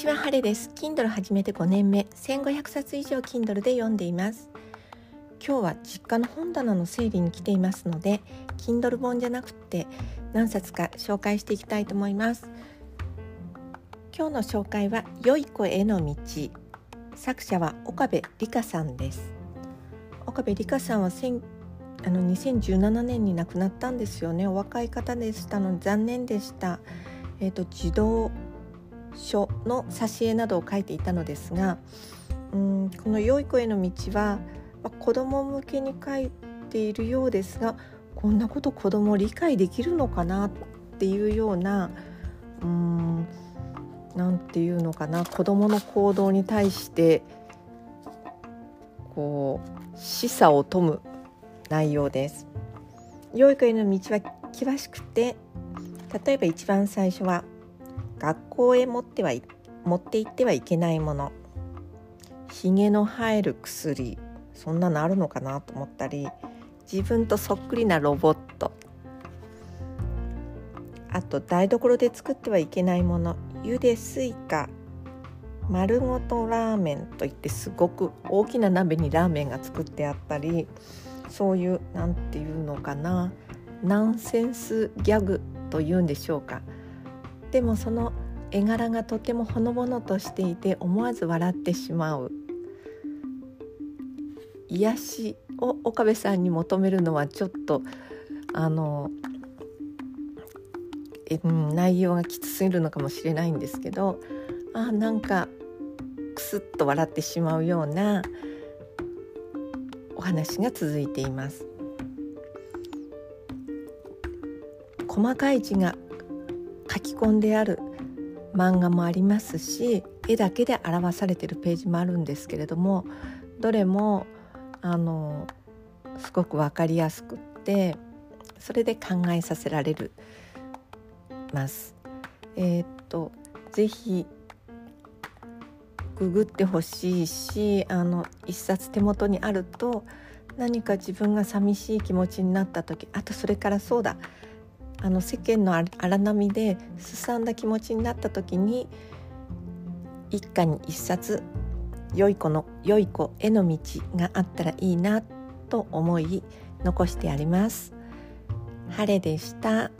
ちは、晴れです。Kindle 始めて5年目、1500冊以上 Kindle で読んでいます。今日は実家の本棚の整理に来ていますので、Kindle 本じゃなくて何冊か紹介していきたいと思います。今日の紹介は良い子への道。作者は岡部理香さんです。岡部理香さんはあの2017年に亡くなったんですよね。お若い方でしたので残念でした。えっ、ー、と児童書の挿絵などを書いていたのですがうんこの「良い子への道は」まあ、子ども向けに書いているようですがこんなこと子ども理解できるのかなっていうようなうんなんていうのかな子どもの行動に対してこう示唆を問む内容です。良い子への道は険しくて例えば一番最初は学校へ持っては持って行ってはいけないもの。ひげの生える薬そんなのあるのかなと思ったり自分とそっくりなロボット。あと台所で作ってはいけないもの。ゆでスイカ。丸ごとラーメンといってすごく大きな鍋にラーメンが作ってあったり。そういう何て言うのかな。ナンセンスギャグというんでしょうか。でもその絵柄がとてもほのぼのとしていて思わず笑ってしまう癒しを岡部さんに求めるのはちょっとあのえ、内容がきつすぎるのかもしれないんですけどあなんかクスッと笑ってしまうようなお話が続いています。細かい字が書き込んである漫画もありますし絵だけで表されてるページもあるんですけれどもどれもあのすごく分かりやすくってそれで考えさせられるます。えー、っとぜひググってほしいしあの一冊手元にあると何か自分が寂しい気持ちになった時あとそれからそうだあの世間の荒波ですさんだ気持ちになった時に一家に一冊良い子の良い子への道があったらいいなと思い残してあります。晴れでした。